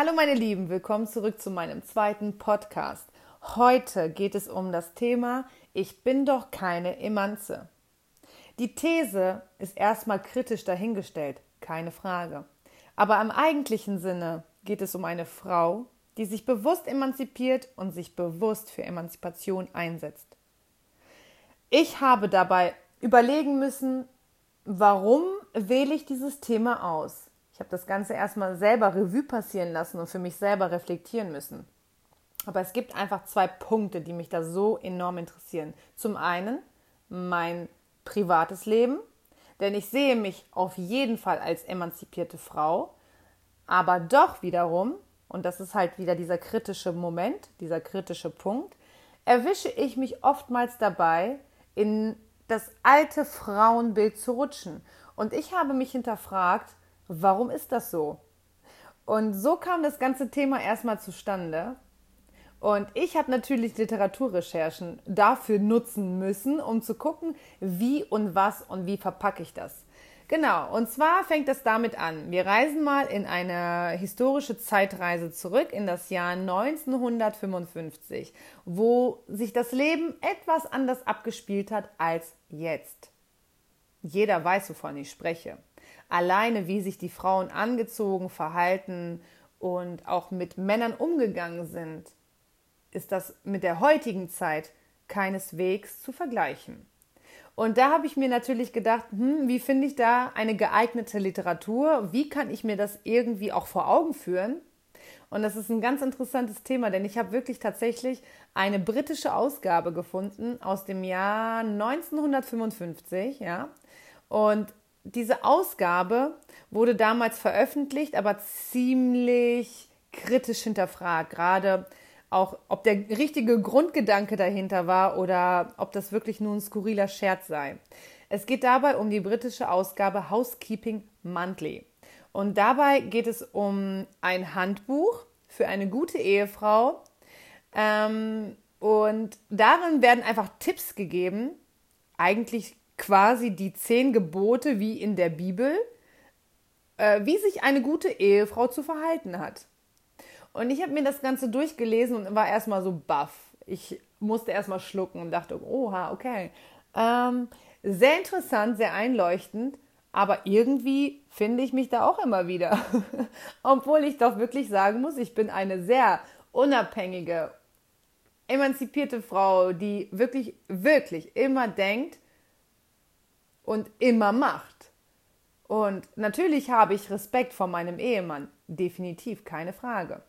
Hallo meine Lieben, willkommen zurück zu meinem zweiten Podcast. Heute geht es um das Thema Ich bin doch keine Emanze. Die These ist erstmal kritisch dahingestellt, keine Frage. Aber im eigentlichen Sinne geht es um eine Frau, die sich bewusst emanzipiert und sich bewusst für Emanzipation einsetzt. Ich habe dabei überlegen müssen, warum wähle ich dieses Thema aus? Ich habe das Ganze erstmal selber Revue passieren lassen und für mich selber reflektieren müssen. Aber es gibt einfach zwei Punkte, die mich da so enorm interessieren. Zum einen mein privates Leben, denn ich sehe mich auf jeden Fall als emanzipierte Frau, aber doch wiederum, und das ist halt wieder dieser kritische Moment, dieser kritische Punkt, erwische ich mich oftmals dabei, in das alte Frauenbild zu rutschen. Und ich habe mich hinterfragt, warum ist das so? Und so kam das ganze Thema erstmal zustande. Und ich habe natürlich Literaturrecherchen dafür nutzen müssen, um zu gucken, wie und was und wie verpacke ich das. Genau, und zwar fängt es damit an. Wir reisen mal in eine historische Zeitreise zurück in das Jahr 1955, wo sich das Leben etwas anders abgespielt hat als jetzt. Jeder weiß, wovon ich spreche. Alleine, wie sich die Frauen angezogen, verhalten und auch mit Männern umgegangen sind, ist das mit der heutigen Zeit keineswegs zu vergleichen. Und da habe ich mir natürlich gedacht, hm, wie finde ich da eine geeignete Literatur? Wie kann ich mir das irgendwie auch vor Augen führen? Und das ist ein ganz interessantes Thema, denn ich habe wirklich tatsächlich eine britische Ausgabe gefunden aus dem Jahr 1955, ja. Und diese Ausgabe wurde damals veröffentlicht, aber ziemlich kritisch hinterfragt, gerade auch ob der richtige Grundgedanke dahinter war oder ob das wirklich nur ein skurriler Scherz sei. Es geht dabei um die britische Ausgabe Housekeeping Monthly. Und dabei geht es um ein Handbuch für eine gute Ehefrau. Ähm, und darin werden einfach Tipps gegeben, eigentlich quasi die zehn Gebote wie in der Bibel, äh, wie sich eine gute Ehefrau zu verhalten hat. Und ich habe mir das Ganze durchgelesen und war erstmal so baff. Ich musste erstmal schlucken und dachte, oha, okay. Ähm, sehr interessant, sehr einleuchtend, aber irgendwie finde ich mich da auch immer wieder. Obwohl ich doch wirklich sagen muss, ich bin eine sehr unabhängige, emanzipierte Frau, die wirklich, wirklich immer denkt und immer macht. Und natürlich habe ich Respekt vor meinem Ehemann, definitiv keine Frage.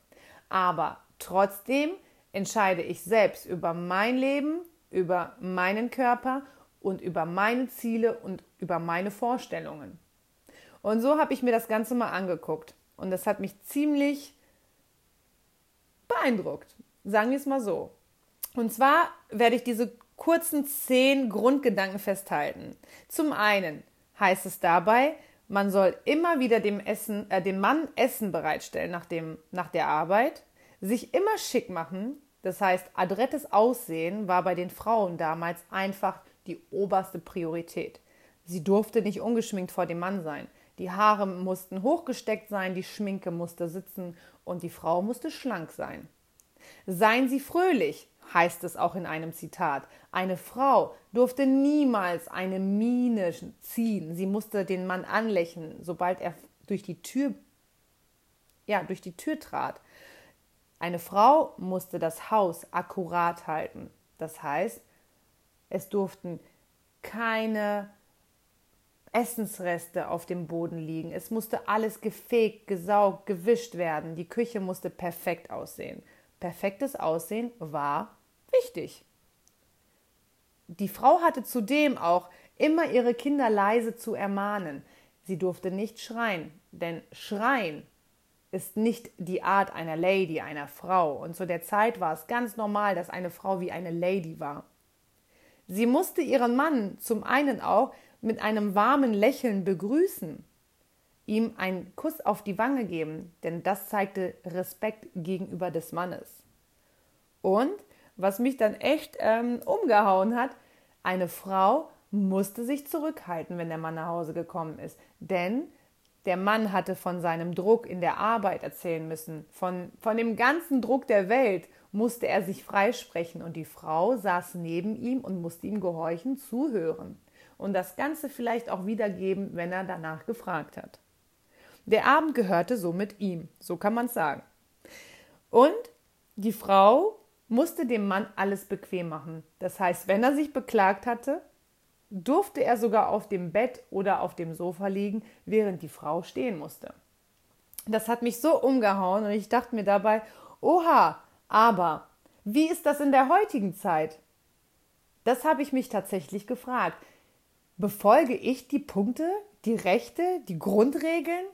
Aber trotzdem entscheide ich selbst über mein Leben, über meinen Körper und über meine Ziele und über meine Vorstellungen. Und so habe ich mir das Ganze mal angeguckt. Und das hat mich ziemlich beeindruckt. Sagen wir es mal so. Und zwar werde ich diese kurzen zehn Grundgedanken festhalten. Zum einen heißt es dabei, man soll immer wieder dem, Essen, äh, dem Mann Essen bereitstellen nach, dem, nach der Arbeit, sich immer schick machen, das heißt adrettes Aussehen war bei den Frauen damals einfach die oberste Priorität. Sie durfte nicht ungeschminkt vor dem Mann sein. Die Haare mussten hochgesteckt sein, die Schminke musste sitzen und die Frau musste schlank sein. Seien Sie fröhlich, heißt es auch in einem Zitat. Eine Frau durfte niemals eine Miene ziehen. Sie musste den Mann anlächeln, sobald er durch die Tür, ja, durch die Tür trat. Eine Frau musste das Haus akkurat halten. Das heißt, es durften keine Essensreste auf dem Boden liegen. Es musste alles gefegt, gesaugt, gewischt werden. Die Küche musste perfekt aussehen. Perfektes Aussehen war wichtig. Die Frau hatte zudem auch immer ihre Kinder leise zu ermahnen. Sie durfte nicht schreien, denn Schreien ist nicht die Art einer Lady, einer Frau. Und zu der Zeit war es ganz normal, dass eine Frau wie eine Lady war. Sie musste ihren Mann zum einen auch mit einem warmen Lächeln begrüßen, ihm einen Kuss auf die Wange geben, denn das zeigte Respekt gegenüber des Mannes. Und was mich dann echt ähm, umgehauen hat, eine Frau musste sich zurückhalten, wenn der Mann nach Hause gekommen ist. Denn Der Mann hatte von seinem Druck in der Arbeit erzählen müssen, von, von dem ganzen Druck der Welt musste er sich freisprechen und die Frau saß neben ihm und musste ihm gehorchen, zuhören und das Ganze vielleicht auch wiedergeben, wenn er danach gefragt hat. Der Abend gehörte somit ihm, so kann man sagen. Und die Frau musste dem Mann alles bequem machen. Das heißt, wenn er sich beklagt hatte, durfte er sogar auf dem Bett oder auf dem Sofa liegen, während die Frau stehen musste. Das hat mich so umgehauen und ich dachte mir dabei, oha, aber wie ist das in der heutigen Zeit? Das habe ich mich tatsächlich gefragt. Befolge ich die Punkte, die Rechte, die Grundregeln?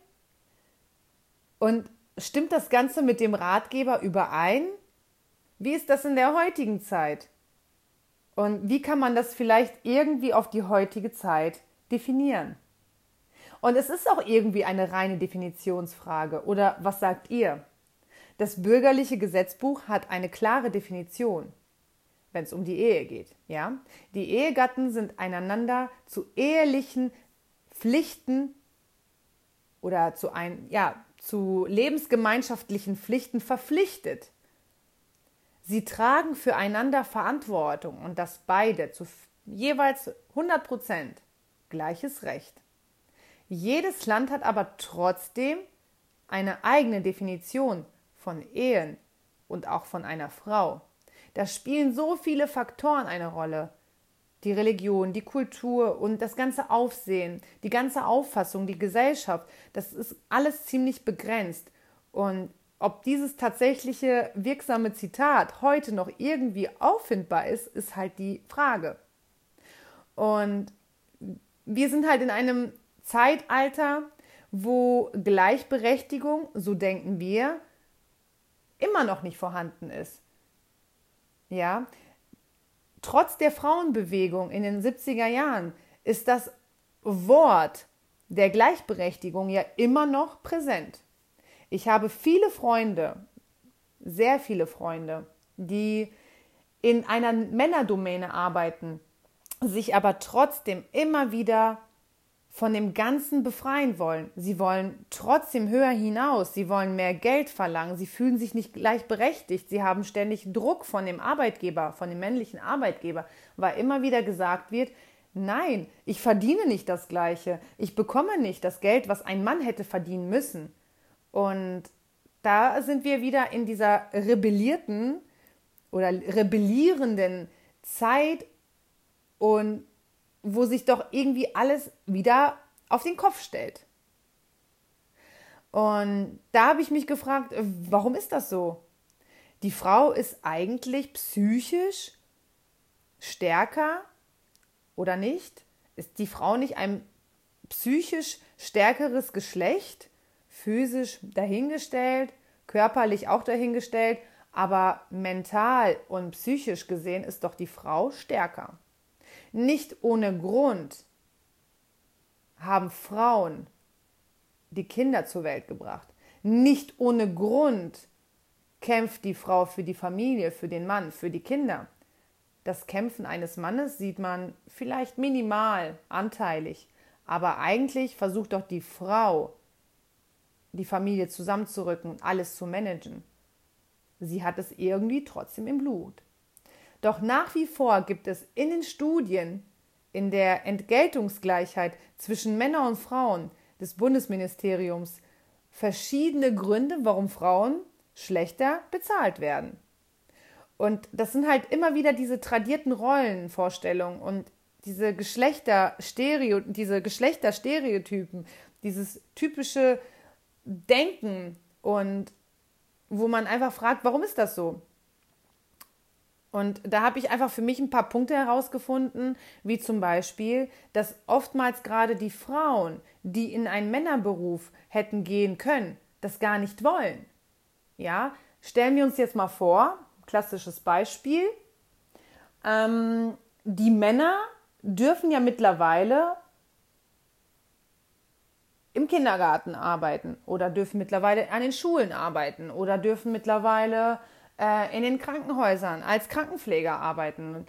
Und stimmt das Ganze mit dem Ratgeber überein? Wie ist das in der heutigen Zeit? Und wie kann man das vielleicht irgendwie auf die heutige Zeit definieren? Und es ist auch irgendwie eine reine Definitionsfrage. Oder was sagt ihr? Das bürgerliche Gesetzbuch hat eine klare Definition, wenn es um die Ehe geht. Ja? Die Ehegatten sind einander zu ehelichen Pflichten oder zu, ein, ja, zu lebensgemeinschaftlichen Pflichten verpflichtet. Sie tragen füreinander Verantwortung und das beide zu jeweils 100 Prozent gleiches Recht. Jedes Land hat aber trotzdem eine eigene Definition von Ehen und auch von einer Frau. Da spielen so viele Faktoren eine Rolle. Die Religion, die Kultur und das ganze Aufsehen, die ganze Auffassung, die Gesellschaft, das ist alles ziemlich begrenzt. Und ob dieses tatsächliche wirksame Zitat heute noch irgendwie auffindbar ist, ist halt die Frage. Und wir sind halt in einem Zeitalter, wo Gleichberechtigung, so denken wir, immer noch nicht vorhanden ist. Ja, trotz der Frauenbewegung in den 70er Jahren ist das Wort der Gleichberechtigung ja immer noch präsent. Ich habe viele Freunde, sehr viele Freunde, die in einer Männerdomäne arbeiten, sich aber trotzdem immer wieder von dem Ganzen befreien wollen. Sie wollen trotzdem höher hinaus, sie wollen mehr Geld verlangen, sie fühlen sich nicht gleichberechtigt, sie haben ständig Druck von dem Arbeitgeber, von dem männlichen Arbeitgeber, weil immer wieder gesagt wird, nein, ich verdiene nicht das gleiche, ich bekomme nicht das Geld, was ein Mann hätte verdienen müssen. Und da sind wir wieder in dieser rebellierten oder rebellierenden Zeit und wo sich doch irgendwie alles wieder auf den Kopf stellt. Und da habe ich mich gefragt, warum ist das so? Die Frau ist eigentlich psychisch stärker oder nicht? Ist die Frau nicht ein psychisch stärkeres Geschlecht? Physisch dahingestellt, körperlich auch dahingestellt, aber mental und psychisch gesehen ist doch die Frau stärker. Nicht ohne Grund haben Frauen die Kinder zur Welt gebracht. Nicht ohne Grund kämpft die Frau für die Familie, für den Mann, für die Kinder. Das Kämpfen eines Mannes sieht man vielleicht minimal, anteilig, aber eigentlich versucht doch die Frau die Familie zusammenzurücken und alles zu managen. Sie hat es irgendwie trotzdem im Blut. Doch nach wie vor gibt es in den Studien in der Entgeltungsgleichheit zwischen Männern und Frauen des Bundesministeriums verschiedene Gründe, warum Frauen schlechter bezahlt werden. Und das sind halt immer wieder diese tradierten Rollenvorstellungen und diese Geschlechterstereo, diese Geschlechterstereotypen, dieses typische denken und wo man einfach fragt, warum ist das so? Und da habe ich einfach für mich ein paar Punkte herausgefunden, wie zum Beispiel, dass oftmals gerade die Frauen, die in einen Männerberuf hätten gehen können, das gar nicht wollen. Ja, stellen wir uns jetzt mal vor, klassisches Beispiel, ähm, die Männer dürfen ja mittlerweile im Kindergarten arbeiten oder dürfen mittlerweile an den Schulen arbeiten oder dürfen mittlerweile äh, in den Krankenhäusern als Krankenpfleger arbeiten.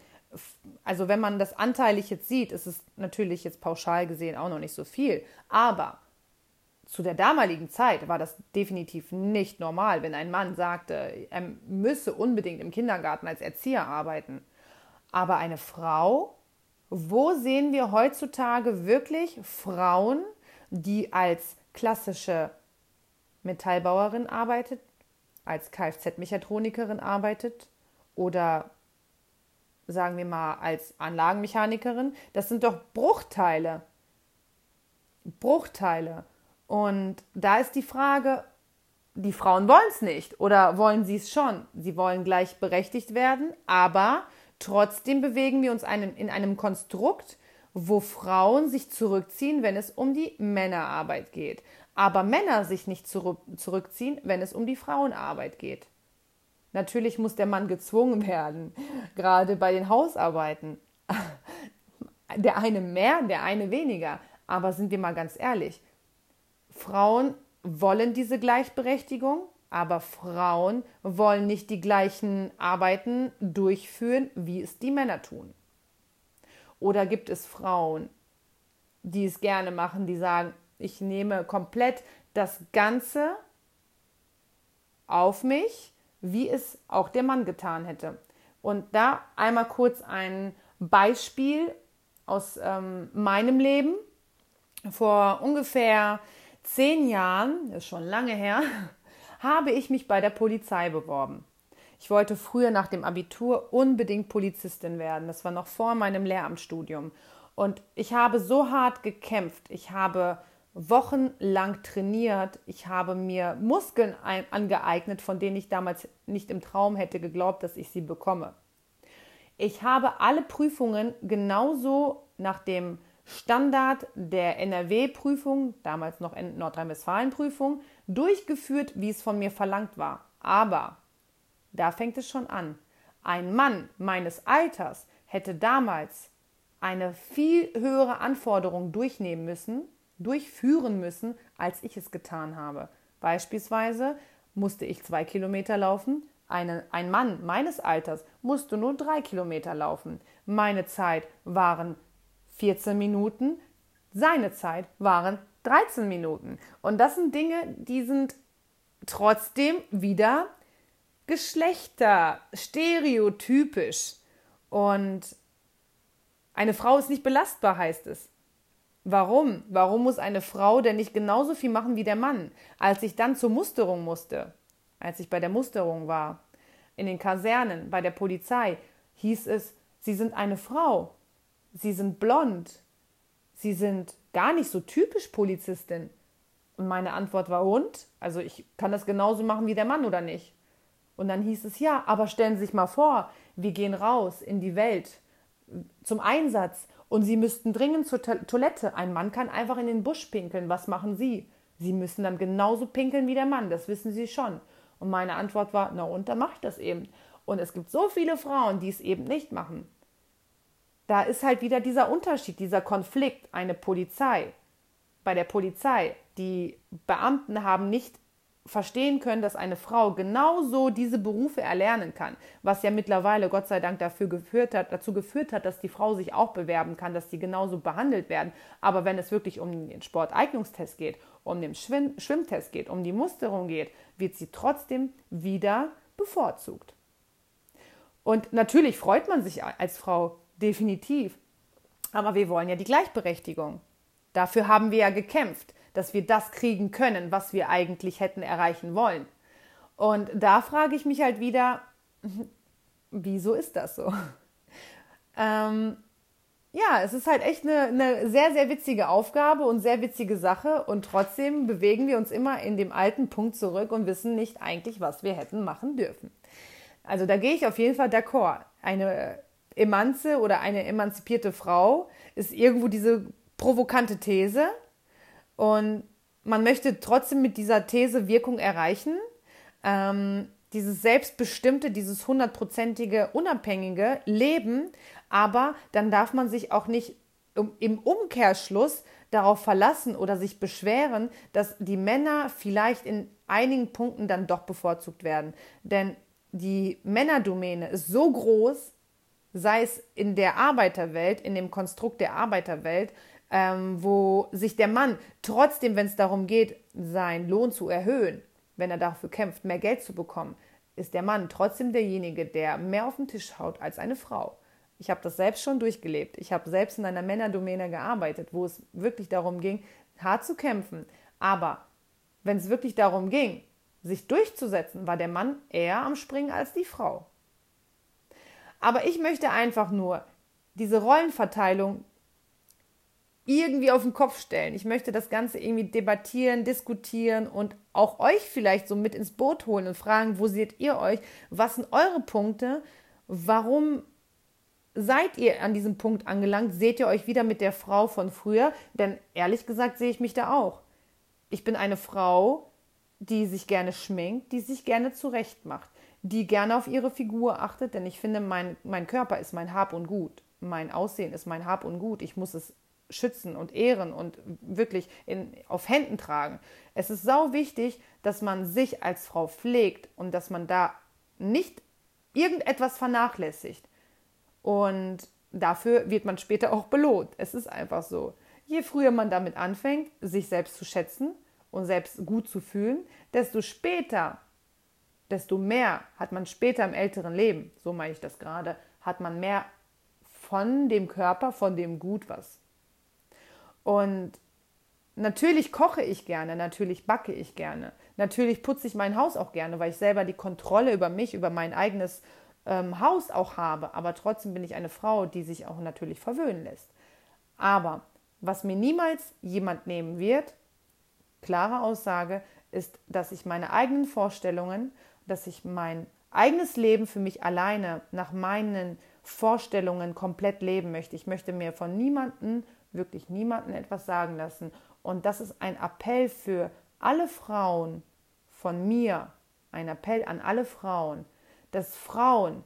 Also wenn man das anteilig jetzt sieht, ist es natürlich jetzt pauschal gesehen auch noch nicht so viel. Aber zu der damaligen Zeit war das definitiv nicht normal, wenn ein Mann sagte, er müsse unbedingt im Kindergarten als Erzieher arbeiten. Aber eine Frau, wo sehen wir heutzutage wirklich Frauen, die als klassische Metallbauerin arbeitet, als Kfz-Mechatronikerin arbeitet oder sagen wir mal als Anlagenmechanikerin? Das sind doch Bruchteile. Bruchteile. Und da ist die Frage, die Frauen wollen es nicht oder wollen sie es schon? Sie wollen gleichberechtigt werden, aber trotzdem bewegen wir uns einem, in einem Konstrukt, wo Frauen sich zurückziehen, wenn es um die Männerarbeit geht, aber Männer sich nicht zurück, zurückziehen, wenn es um die Frauenarbeit geht. Natürlich muss der Mann gezwungen werden, gerade bei den Hausarbeiten. Der eine mehr, der eine weniger. Aber sind wir mal ganz ehrlich, Frauen wollen diese Gleichberechtigung, aber Frauen wollen nicht die gleichen Arbeiten durchführen, wie es die Männer tun. Oder gibt es Frauen, die es gerne machen, die sagen, ich nehme komplett das Ganze auf mich, wie es auch der Mann getan hätte. Und da einmal kurz ein Beispiel aus ähm, meinem Leben. Vor ungefähr zehn Jahren, ist schon lange her, habe ich mich bei der Polizei beworben. Ich wollte früher nach dem Abitur unbedingt Polizistin werden. Das war noch vor meinem Lehramtsstudium. Und ich habe so hart gekämpft. Ich habe wochenlang trainiert. Ich habe mir Muskeln angeeignet, von denen ich damals nicht im Traum hätte geglaubt, dass ich sie bekomme. Ich habe alle Prüfungen genauso nach dem Standard der NRW-Prüfung, damals noch Nordrhein-Westfalen-Prüfung, durchgeführt, wie es von mir verlangt war. Aber da fängt es schon an. Ein Mann meines Alters hätte damals eine viel höhere Anforderung durchnehmen müssen, durchführen müssen, als ich es getan habe. Beispielsweise musste ich zwei Kilometer laufen, eine, ein Mann meines Alters musste nur drei Kilometer laufen. Meine Zeit waren 14 Minuten, seine Zeit waren 13 Minuten. Und das sind Dinge, die sind trotzdem wieder Geschlechter, stereotypisch. Und eine Frau ist nicht belastbar, heißt es. Warum? Warum muss eine Frau denn nicht genauso viel machen wie der Mann? Als ich dann zur Musterung musste, als ich bei der Musterung war, in den Kasernen, bei der Polizei, hieß es, Sie sind eine Frau sie sind blond, sie sind gar nicht so typisch Polizistin. Und meine Antwort war, und? Also ich kann das genauso machen wie der Mann oder nicht? Und dann hieß es, ja, aber stellen Sie sich mal vor, wir gehen raus in die Welt zum Einsatz und Sie müssten dringend zur Toilette. Ein Mann kann einfach in den Busch pinkeln. Was machen Sie? Sie müssen dann genauso pinkeln wie der Mann, das wissen Sie schon. Und meine Antwort war, na und, dann mache ich das eben. Und es gibt so viele Frauen, die es eben nicht machen da ist halt wieder dieser Unterschied, dieser Konflikt. Eine Polizei, bei der Polizei, die Beamten haben nicht verstehen können, dass eine Frau genauso diese Berufe erlernen kann, was ja mittlerweile Gott sei Dank dafür geführt hat, dazu geführt hat, dass die Frau sich auch bewerben kann, dass die genauso behandelt werden. Aber wenn es wirklich um den Sporteignungstest geht, um den Schwimm Schwimmtest geht, um die Musterung geht, wird sie trotzdem wieder bevorzugt. Und natürlich freut man sich als Frau definitiv. Aber wir wollen ja die Gleichberechtigung. Dafür haben wir ja gekämpft, dass wir das kriegen können, was wir eigentlich hätten erreichen wollen. Und da frage ich mich halt wieder, wieso ist das so? Ähm, ja, es ist halt echt eine, eine sehr, sehr witzige Aufgabe und sehr witzige Sache und trotzdem bewegen wir uns immer in dem alten Punkt zurück und wissen nicht eigentlich, was wir hätten machen dürfen. Also da gehe ich auf jeden Fall d'accord. Eine Emanze oder eine emanzipierte Frau ist irgendwo diese provokante These und man möchte trotzdem mit dieser These Wirkung erreichen. Ähm, dieses selbstbestimmte, dieses hundertprozentige, unabhängige Leben, aber dann darf man sich auch nicht im Umkehrschluss darauf verlassen oder sich beschweren, dass die Männer vielleicht in einigen Punkten dann doch bevorzugt werden. Denn die Männerdomäne ist so groß, sei es in der Arbeiterwelt, in dem Konstrukt der Arbeiterwelt, ähm, wo sich der Mann trotzdem, wenn es darum geht, seinen Lohn zu erhöhen, wenn er dafür kämpft, mehr Geld zu bekommen, ist der Mann trotzdem derjenige, der mehr auf den Tisch haut als eine Frau. Ich habe das selbst schon durchgelebt. Ich habe selbst in einer Männerdomäne gearbeitet, wo es wirklich darum ging, hart zu kämpfen. Aber wenn es wirklich darum ging, sich durchzusetzen, war der Mann eher am Springen als die Frau. Aber ich möchte einfach nur diese Rollenverteilung irgendwie auf den Kopf stellen. Ich möchte das Ganze irgendwie debattieren, diskutieren und auch euch vielleicht so mit ins Boot holen und fragen, wo seht ihr euch? Was sind eure Punkte? Warum seid ihr an diesem Punkt angelangt? Seht ihr euch wieder mit der Frau von früher? Denn ehrlich gesagt sehe ich mich da auch. Ich bin eine Frau, die sich gerne schminkt, die sich gerne zurecht macht, die gerne auf ihre Figur achtet, denn ich finde, mein, mein Körper ist mein Hab und Gut. Mein Aussehen ist mein Hab und Gut. Ich muss es schützen und ehren und wirklich in, auf Händen tragen. Es ist sau wichtig, dass man sich als Frau pflegt und dass man da nicht irgendetwas vernachlässigt. Und dafür wird man später auch belohnt. Es ist einfach so. Je früher man damit anfängt, sich selbst zu schätzen und selbst gut zu fühlen, desto später, desto mehr hat man später im älteren Leben, so meine ich das gerade, hat man mehr von dem Körper, von dem Gut was. Und natürlich koche ich gerne, natürlich backe ich gerne, natürlich putze ich mein Haus auch gerne, weil ich selber die Kontrolle über mich, über mein eigenes ähm, Haus auch habe. Aber trotzdem bin ich eine Frau, die sich auch natürlich verwöhnen lässt. Aber was mir niemals jemand nehmen wird, klare Aussage, ist, dass ich meine eigenen Vorstellungen, dass ich mein eigenes Leben für mich alleine nach meinen Vorstellungen komplett leben möchte. Ich möchte mir von niemandem wirklich niemanden etwas sagen lassen. Und das ist ein Appell für alle Frauen von mir, ein Appell an alle Frauen, dass Frauen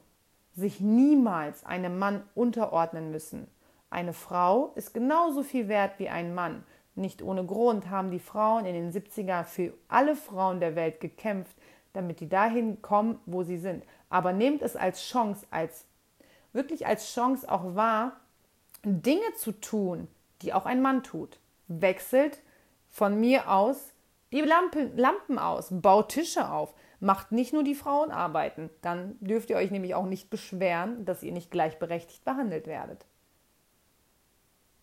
sich niemals einem Mann unterordnen müssen. Eine Frau ist genauso viel wert wie ein Mann. Nicht ohne Grund haben die Frauen in den 70er für alle Frauen der Welt gekämpft, damit die dahin kommen, wo sie sind. Aber nehmt es als Chance, als wirklich als Chance auch wahr, Dinge zu tun, die auch ein Mann tut. Wechselt von mir aus die Lampen, Lampen aus, baut Tische auf, macht nicht nur die Frauen arbeiten. Dann dürft ihr euch nämlich auch nicht beschweren, dass ihr nicht gleichberechtigt behandelt werdet.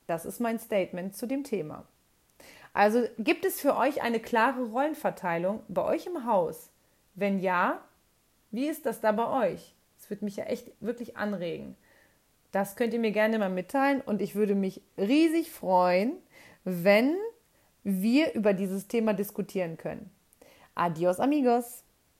Das ist mein Statement zu dem Thema. Also gibt es für euch eine klare Rollenverteilung bei euch im Haus? Wenn ja, wie ist das da bei euch? Das würde mich ja echt wirklich anregen. Das könnt ihr mir gerne mal mitteilen und ich würde mich riesig freuen, wenn wir über dieses Thema diskutieren können. Adios amigos.